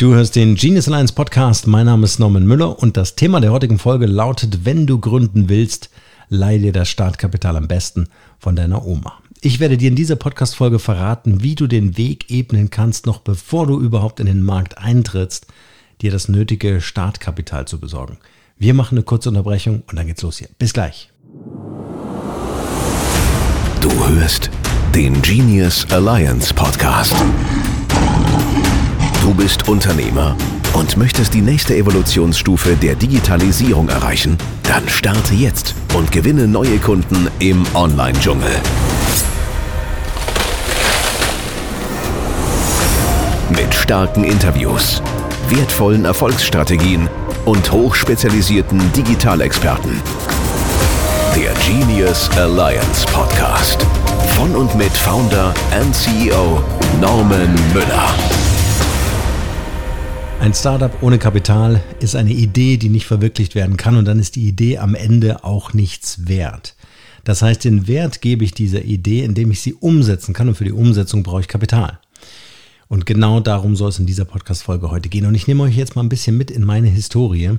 Du hörst den Genius Alliance Podcast. Mein Name ist Norman Müller und das Thema der heutigen Folge lautet, wenn du gründen willst, leih dir das Startkapital am besten von deiner Oma. Ich werde dir in dieser Podcast-Folge verraten, wie du den Weg ebnen kannst, noch bevor du überhaupt in den Markt eintrittst, dir das nötige Startkapital zu besorgen. Wir machen eine kurze Unterbrechung und dann geht's los hier. Bis gleich. Du hörst den Genius Alliance Podcast. Du bist Unternehmer und möchtest die nächste Evolutionsstufe der Digitalisierung erreichen? Dann starte jetzt und gewinne neue Kunden im Online-Dschungel. Mit starken Interviews, wertvollen Erfolgsstrategien und hochspezialisierten Digitalexperten. Der Genius Alliance Podcast. Von und mit Founder and CEO Norman Müller. Ein Startup ohne Kapital ist eine Idee, die nicht verwirklicht werden kann und dann ist die Idee am Ende auch nichts wert. Das heißt, den Wert gebe ich dieser Idee, indem ich sie umsetzen kann und für die Umsetzung brauche ich Kapital. Und genau darum soll es in dieser Podcast-Folge heute gehen. Und ich nehme euch jetzt mal ein bisschen mit in meine Historie.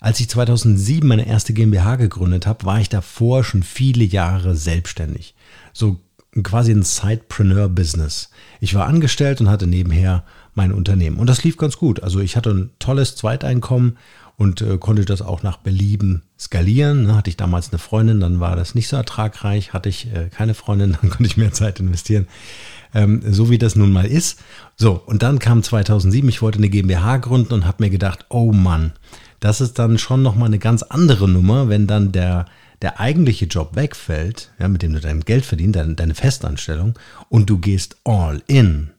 Als ich 2007 meine erste GmbH gegründet habe, war ich davor schon viele Jahre selbstständig. So quasi ein Sidepreneur-Business. Ich war angestellt und hatte nebenher mein Unternehmen. Und das lief ganz gut. Also ich hatte ein tolles Zweiteinkommen und äh, konnte das auch nach Belieben skalieren. Ne, hatte ich damals eine Freundin, dann war das nicht so ertragreich. Hatte ich äh, keine Freundin, dann konnte ich mehr Zeit investieren. Ähm, so wie das nun mal ist. So, und dann kam 2007, ich wollte eine GmbH gründen und habe mir gedacht, oh Mann, das ist dann schon nochmal eine ganz andere Nummer, wenn dann der, der eigentliche Job wegfällt, ja, mit dem du dein Geld verdienst, deine, deine Festanstellung, und du gehst all in.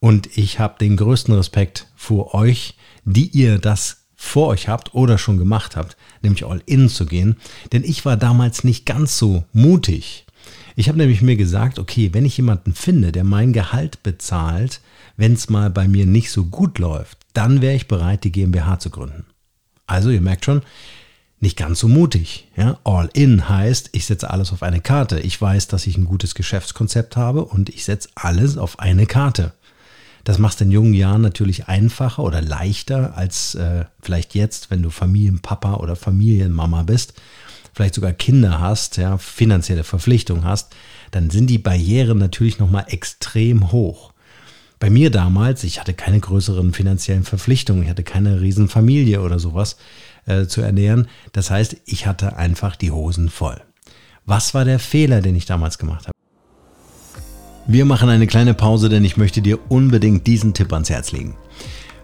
Und ich habe den größten Respekt vor euch, die ihr das vor euch habt oder schon gemacht habt, nämlich all in zu gehen. Denn ich war damals nicht ganz so mutig. Ich habe nämlich mir gesagt, okay, wenn ich jemanden finde, der mein Gehalt bezahlt, wenn es mal bei mir nicht so gut läuft, dann wäre ich bereit, die GmbH zu gründen. Also ihr merkt schon, nicht ganz so mutig. Ja? All in heißt, ich setze alles auf eine Karte. Ich weiß, dass ich ein gutes Geschäftskonzept habe und ich setze alles auf eine Karte. Das macht in jungen Jahren natürlich einfacher oder leichter als äh, vielleicht jetzt, wenn du Familienpapa oder Familienmama bist, vielleicht sogar Kinder hast, ja, finanzielle Verpflichtungen hast, dann sind die Barrieren natürlich nochmal extrem hoch. Bei mir damals, ich hatte keine größeren finanziellen Verpflichtungen, ich hatte keine Riesenfamilie oder sowas äh, zu ernähren. Das heißt, ich hatte einfach die Hosen voll. Was war der Fehler, den ich damals gemacht habe? Wir machen eine kleine Pause, denn ich möchte dir unbedingt diesen Tipp ans Herz legen.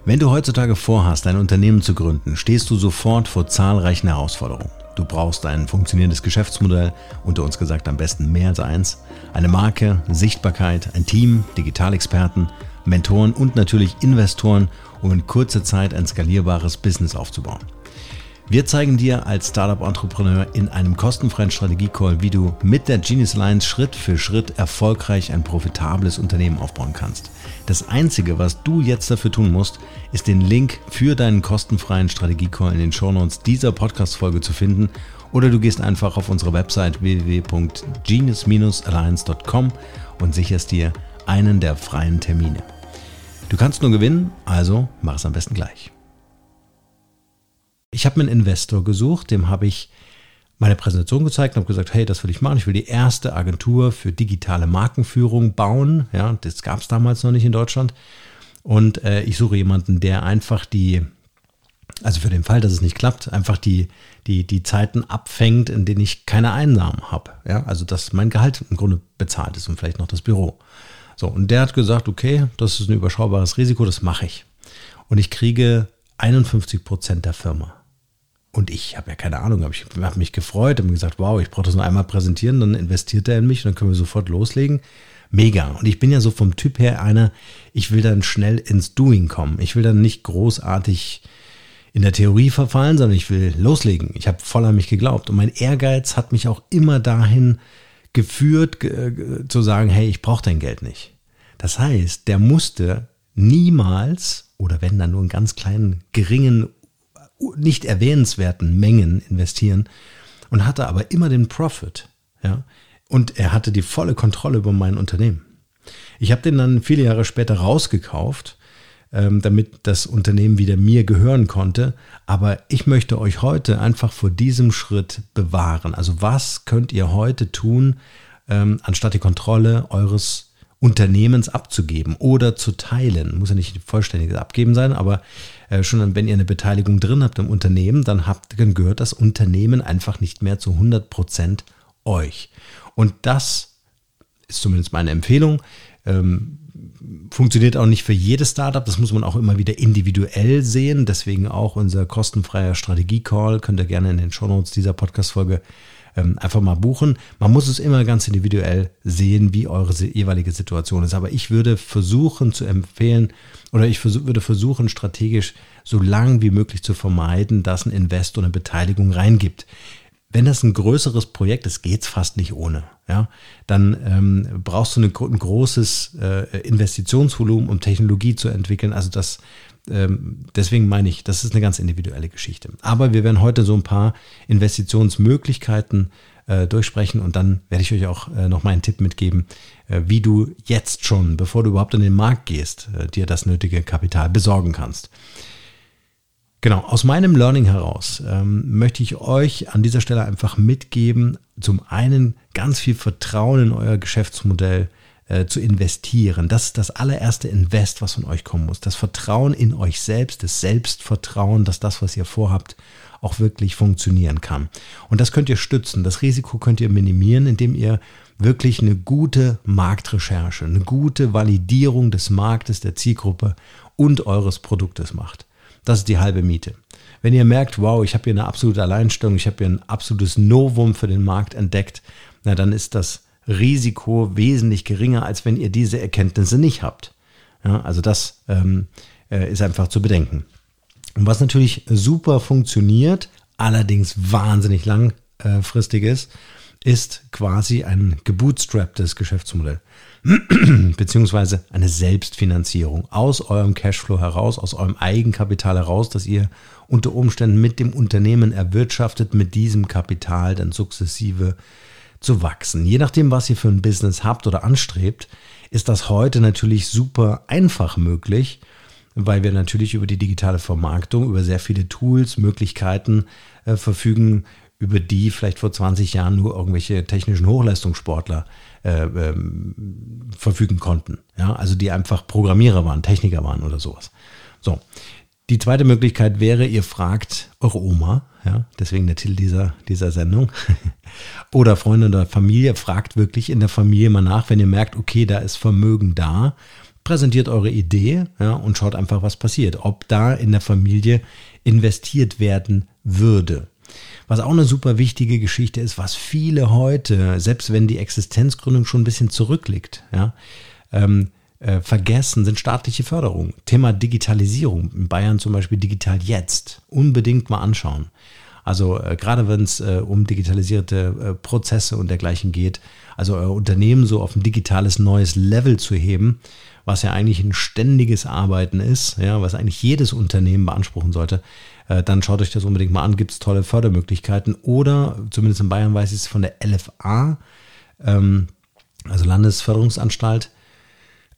Wenn du heutzutage vorhast, ein Unternehmen zu gründen, stehst du sofort vor zahlreichen Herausforderungen. Du brauchst ein funktionierendes Geschäftsmodell, unter uns gesagt am besten mehr als eins, eine Marke, Sichtbarkeit, ein Team, Digitalexperten, Mentoren und natürlich Investoren, um in kurzer Zeit ein skalierbares Business aufzubauen. Wir zeigen dir als Startup-Entrepreneur in einem kostenfreien Strategie-Call, wie du mit der Genius Alliance Schritt für Schritt erfolgreich ein profitables Unternehmen aufbauen kannst. Das Einzige, was du jetzt dafür tun musst, ist den Link für deinen kostenfreien Strategie-Call in den Shownotes dieser Podcast-Folge zu finden oder du gehst einfach auf unsere Website www.genius-alliance.com und sicherst dir einen der freien Termine. Du kannst nur gewinnen, also mach es am besten gleich. Ich habe mir einen Investor gesucht, dem habe ich meine Präsentation gezeigt und habe gesagt, hey, das will ich machen. Ich will die erste Agentur für digitale Markenführung bauen. Ja, das gab es damals noch nicht in Deutschland. Und äh, ich suche jemanden, der einfach die, also für den Fall, dass es nicht klappt, einfach die, die, die Zeiten abfängt, in denen ich keine Einnahmen habe. Ja, also dass mein Gehalt im Grunde bezahlt ist und vielleicht noch das Büro. So, und der hat gesagt, okay, das ist ein überschaubares Risiko, das mache ich. Und ich kriege 51 Prozent der Firma. Und ich habe ja keine Ahnung, aber ich habe mich gefreut und gesagt, wow, ich brauche das nur einmal präsentieren, dann investiert er in mich und dann können wir sofort loslegen. Mega. Und ich bin ja so vom Typ her einer, ich will dann schnell ins Doing kommen. Ich will dann nicht großartig in der Theorie verfallen, sondern ich will loslegen. Ich habe voll an mich geglaubt. Und mein Ehrgeiz hat mich auch immer dahin geführt, zu sagen, hey, ich brauche dein Geld nicht. Das heißt, der musste niemals oder wenn dann nur einen ganz kleinen, geringen nicht erwähnenswerten Mengen investieren und hatte aber immer den Profit. Ja? Und er hatte die volle Kontrolle über mein Unternehmen. Ich habe den dann viele Jahre später rausgekauft damit das Unternehmen wieder mir gehören konnte. Aber ich möchte euch heute einfach vor diesem Schritt bewahren. Also was könnt ihr heute tun, ähm, anstatt die Kontrolle eures Unternehmens abzugeben oder zu teilen. Muss ja nicht vollständiges Abgeben sein, aber äh, schon wenn ihr eine Beteiligung drin habt im Unternehmen, dann, habt, dann gehört das Unternehmen einfach nicht mehr zu 100 Prozent euch. Und das ist zumindest meine Empfehlung. Ähm, funktioniert auch nicht für jedes Startup. Das muss man auch immer wieder individuell sehen. Deswegen auch unser kostenfreier Strategie-Call. Könnt ihr gerne in den Shownotes dieser Podcast-Folge ähm, einfach mal buchen. Man muss es immer ganz individuell sehen, wie eure jeweilige Situation ist. Aber ich würde versuchen zu empfehlen oder ich versuch, würde versuchen, strategisch so lang wie möglich zu vermeiden, dass ein Investor eine Beteiligung reingibt. Wenn das ein größeres Projekt ist, geht es fast nicht ohne. Ja, dann ähm, brauchst du eine, ein großes äh, Investitionsvolumen, um Technologie zu entwickeln. Also das ähm, deswegen meine ich, das ist eine ganz individuelle Geschichte. Aber wir werden heute so ein paar Investitionsmöglichkeiten äh, durchsprechen und dann werde ich euch auch äh, noch meinen Tipp mitgeben, äh, wie du jetzt schon, bevor du überhaupt in den Markt gehst, äh, dir das nötige Kapital besorgen kannst. Genau, aus meinem Learning heraus ähm, möchte ich euch an dieser Stelle einfach mitgeben, zum einen ganz viel Vertrauen in euer Geschäftsmodell äh, zu investieren. Das ist das allererste Invest, was von euch kommen muss. Das Vertrauen in euch selbst, das Selbstvertrauen, dass das, was ihr vorhabt, auch wirklich funktionieren kann. Und das könnt ihr stützen. Das Risiko könnt ihr minimieren, indem ihr wirklich eine gute Marktrecherche, eine gute Validierung des Marktes, der Zielgruppe und eures Produktes macht. Das ist die halbe Miete. Wenn ihr merkt, wow, ich habe hier eine absolute Alleinstellung, ich habe hier ein absolutes Novum für den Markt entdeckt, na dann ist das Risiko wesentlich geringer, als wenn ihr diese Erkenntnisse nicht habt. Ja, also das ähm, äh, ist einfach zu bedenken. Und was natürlich super funktioniert, allerdings wahnsinnig langfristig ist, ist quasi ein gebootstrapptes Geschäftsmodell, beziehungsweise eine Selbstfinanzierung aus eurem Cashflow heraus, aus eurem Eigenkapital heraus, das ihr unter Umständen mit dem Unternehmen erwirtschaftet, mit diesem Kapital dann sukzessive zu wachsen. Je nachdem, was ihr für ein Business habt oder anstrebt, ist das heute natürlich super einfach möglich, weil wir natürlich über die digitale Vermarktung, über sehr viele Tools, Möglichkeiten äh, verfügen, über die vielleicht vor 20 Jahren nur irgendwelche technischen Hochleistungssportler äh, ähm, verfügen konnten. Ja, also die einfach Programmierer waren, Techniker waren oder sowas. So, die zweite Möglichkeit wäre, ihr fragt eure Oma, ja, deswegen der Titel dieser, dieser Sendung, oder Freunde oder Familie, fragt wirklich in der Familie mal nach, wenn ihr merkt, okay, da ist Vermögen da, präsentiert eure Idee ja, und schaut einfach, was passiert, ob da in der Familie investiert werden würde. Was auch eine super wichtige Geschichte ist, was viele heute, selbst wenn die Existenzgründung schon ein bisschen zurückliegt, ja, ähm, äh, vergessen, sind staatliche Förderung. Thema Digitalisierung. In Bayern zum Beispiel Digital Jetzt. Unbedingt mal anschauen. Also äh, gerade wenn es äh, um digitalisierte äh, Prozesse und dergleichen geht, also euer Unternehmen so auf ein digitales neues Level zu heben, was ja eigentlich ein ständiges Arbeiten ist, ja, was eigentlich jedes Unternehmen beanspruchen sollte, äh, dann schaut euch das unbedingt mal an, gibt es tolle Fördermöglichkeiten. Oder zumindest in Bayern weiß ich es von der LFA, ähm, also Landesförderungsanstalt,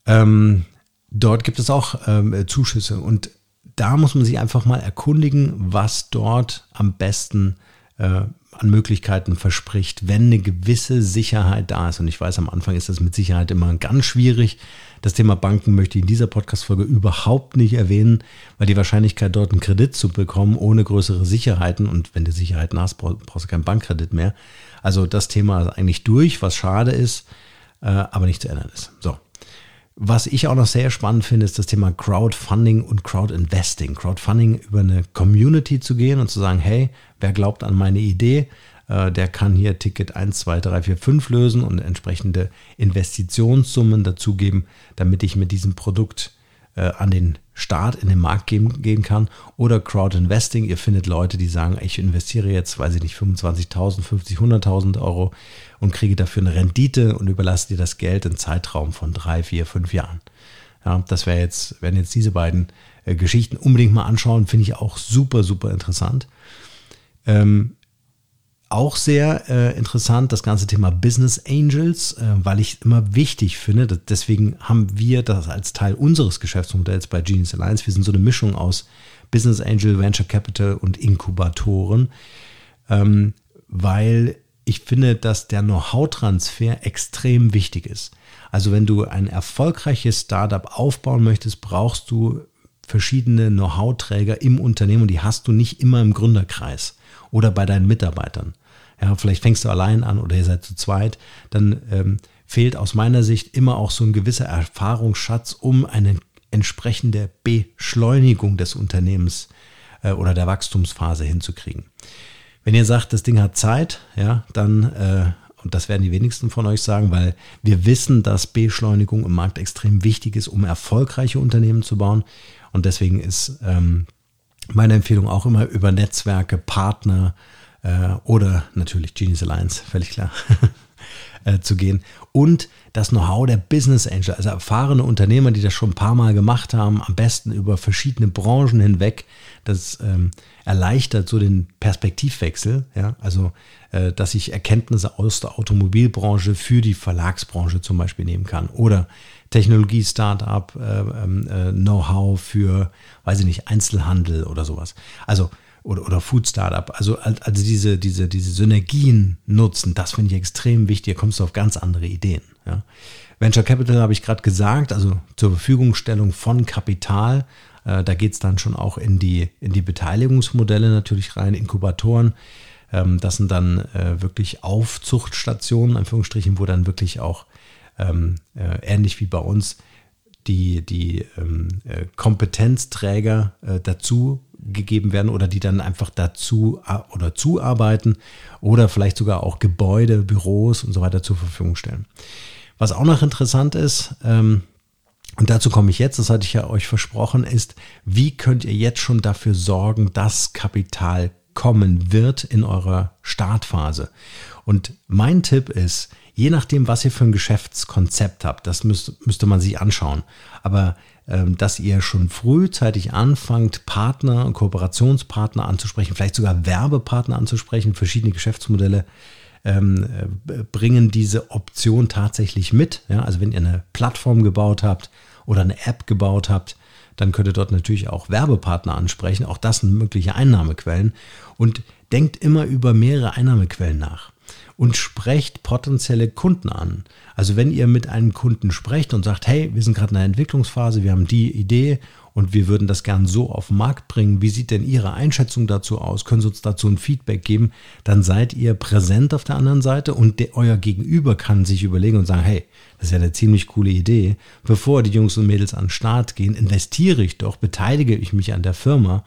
ähm, dort gibt es auch ähm, Zuschüsse. Und da muss man sich einfach mal erkundigen, was dort am besten äh, an Möglichkeiten verspricht, wenn eine gewisse Sicherheit da ist. Und ich weiß, am Anfang ist das mit Sicherheit immer ganz schwierig. Das Thema Banken möchte ich in dieser Podcast-Folge überhaupt nicht erwähnen, weil die Wahrscheinlichkeit, dort einen Kredit zu bekommen, ohne größere Sicherheiten, und wenn du Sicherheiten hast, brauchst du keinen Bankkredit mehr. Also das Thema ist eigentlich durch, was schade ist, äh, aber nicht zu ändern ist. So. Was ich auch noch sehr spannend finde, ist das Thema Crowdfunding und Crowdinvesting. Crowdfunding über eine Community zu gehen und zu sagen, hey, wer glaubt an meine Idee, äh, der kann hier Ticket 1, 2, 3, 4, 5 lösen und entsprechende Investitionssummen dazugeben, damit ich mit diesem Produkt äh, an den Start in den Markt gehen, gehen kann. Oder Crowd Investing. Ihr findet Leute, die sagen, ich investiere jetzt, weiß ich nicht, 25.000, 50, 100.000 Euro und kriege dafür eine Rendite und überlasse dir das Geld in Zeitraum von drei, vier, fünf Jahren. Ja, das wäre jetzt, werden jetzt diese beiden äh, Geschichten unbedingt mal anschauen, finde ich auch super, super interessant. Ähm, auch sehr äh, interessant, das ganze Thema Business Angels, äh, weil ich immer wichtig finde. Dass, deswegen haben wir das als Teil unseres Geschäftsmodells bei Genius Alliance. Wir sind so eine Mischung aus Business Angel, Venture Capital und Inkubatoren, ähm, weil ich finde, dass der Know-how-Transfer extrem wichtig ist. Also wenn du ein erfolgreiches Startup aufbauen möchtest, brauchst du verschiedene Know-how-Träger im Unternehmen und die hast du nicht immer im Gründerkreis oder bei deinen Mitarbeitern. Ja, vielleicht fängst du allein an oder ihr seid zu zweit, dann ähm, fehlt aus meiner Sicht immer auch so ein gewisser Erfahrungsschatz, um eine entsprechende Beschleunigung des Unternehmens äh, oder der Wachstumsphase hinzukriegen. Wenn ihr sagt, das Ding hat Zeit, ja, dann, äh, und das werden die wenigsten von euch sagen, weil wir wissen, dass Beschleunigung im Markt extrem wichtig ist, um erfolgreiche Unternehmen zu bauen. Und deswegen ist ähm, meine Empfehlung auch immer über Netzwerke, Partner äh, oder natürlich Genius Alliance, völlig klar, äh, zu gehen. Und das Know-how der Business Angel, also erfahrene Unternehmer, die das schon ein paar Mal gemacht haben, am besten über verschiedene Branchen hinweg. Das ähm, erleichtert so den Perspektivwechsel, ja, also äh, dass ich Erkenntnisse aus der Automobilbranche für die Verlagsbranche zum Beispiel nehmen kann oder Technologie-Startup, äh, ähm, äh, Know-how für, weiß ich nicht, Einzelhandel oder sowas. Also oder, oder Food Startup. Also, also diese, diese, diese Synergien nutzen, das finde ich extrem wichtig. Da kommst du auf ganz andere Ideen. Ja. Venture Capital habe ich gerade gesagt, also zur Verfügungstellung von Kapital. Äh, da geht es dann schon auch in die, in die Beteiligungsmodelle natürlich rein, Inkubatoren. Ähm, das sind dann äh, wirklich Aufzuchtstationen, Anführungsstrichen, wo dann wirklich auch ähm, äh, ähnlich wie bei uns die, die ähm, äh, Kompetenzträger dazu gegeben werden oder die dann einfach dazu oder zuarbeiten oder vielleicht sogar auch Gebäude, Büros und so weiter zur Verfügung stellen. Was auch noch interessant ist, ähm, und dazu komme ich jetzt, das hatte ich ja euch versprochen, ist, wie könnt ihr jetzt schon dafür sorgen, dass Kapital kommen wird in eurer Startphase? Und mein Tipp ist, je nachdem, was ihr für ein Geschäftskonzept habt, das müsst, müsste man sich anschauen. Aber dass ihr schon frühzeitig anfangt, Partner und Kooperationspartner anzusprechen, vielleicht sogar Werbepartner anzusprechen, verschiedene Geschäftsmodelle ähm, äh, bringen diese Option tatsächlich mit. Ja, also wenn ihr eine Plattform gebaut habt oder eine App gebaut habt, dann könnt ihr dort natürlich auch Werbepartner ansprechen. Auch das sind mögliche Einnahmequellen. Und denkt immer über mehrere Einnahmequellen nach und sprecht potenzielle Kunden an. Also wenn ihr mit einem Kunden sprecht und sagt, hey, wir sind gerade in einer Entwicklungsphase, wir haben die Idee und wir würden das gern so auf den Markt bringen. Wie sieht denn Ihre Einschätzung dazu aus? Können Sie uns dazu ein Feedback geben? Dann seid ihr präsent auf der anderen Seite und der, euer Gegenüber kann sich überlegen und sagen, hey, das ist ja eine ziemlich coole Idee. Bevor die Jungs und Mädels an den Start gehen, investiere ich doch, beteilige ich mich an der Firma,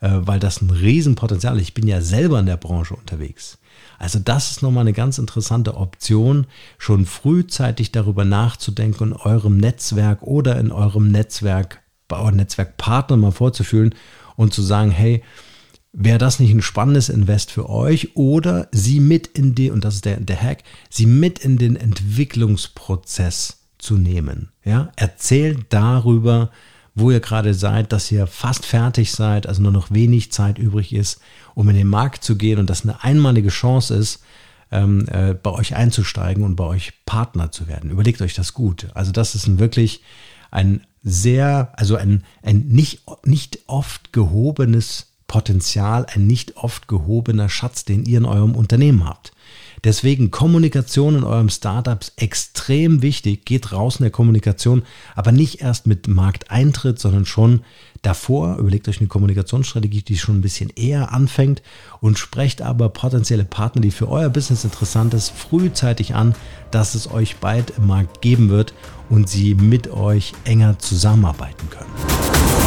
äh, weil das ein Riesenpotenzial ist. Ich bin ja selber in der Branche unterwegs. Also das ist nochmal eine ganz interessante Option, schon frühzeitig darüber nachzudenken und eurem Netzwerk oder in eurem Netzwerk, bei euren Netzwerkpartnern mal vorzufühlen und zu sagen, hey, wäre das nicht ein spannendes Invest für euch oder sie mit in die, und das ist der, der Hack, sie mit in den Entwicklungsprozess zu nehmen. Ja, erzählt darüber, wo ihr gerade seid, dass ihr fast fertig seid, also nur noch wenig Zeit übrig ist, um in den Markt zu gehen und das eine einmalige Chance ist, ähm, äh, bei euch einzusteigen und bei euch Partner zu werden. Überlegt euch das gut. Also das ist ein wirklich ein sehr, also ein, ein nicht, nicht oft gehobenes Potenzial, ein nicht oft gehobener Schatz, den ihr in eurem Unternehmen habt. Deswegen Kommunikation in eurem Startup extrem wichtig. Geht raus in der Kommunikation, aber nicht erst mit Markteintritt, sondern schon davor. Überlegt euch eine Kommunikationsstrategie, die schon ein bisschen eher anfängt und sprecht aber potenzielle Partner, die für euer Business interessant ist, frühzeitig an, dass es euch bald im Markt geben wird und sie mit euch enger zusammenarbeiten können.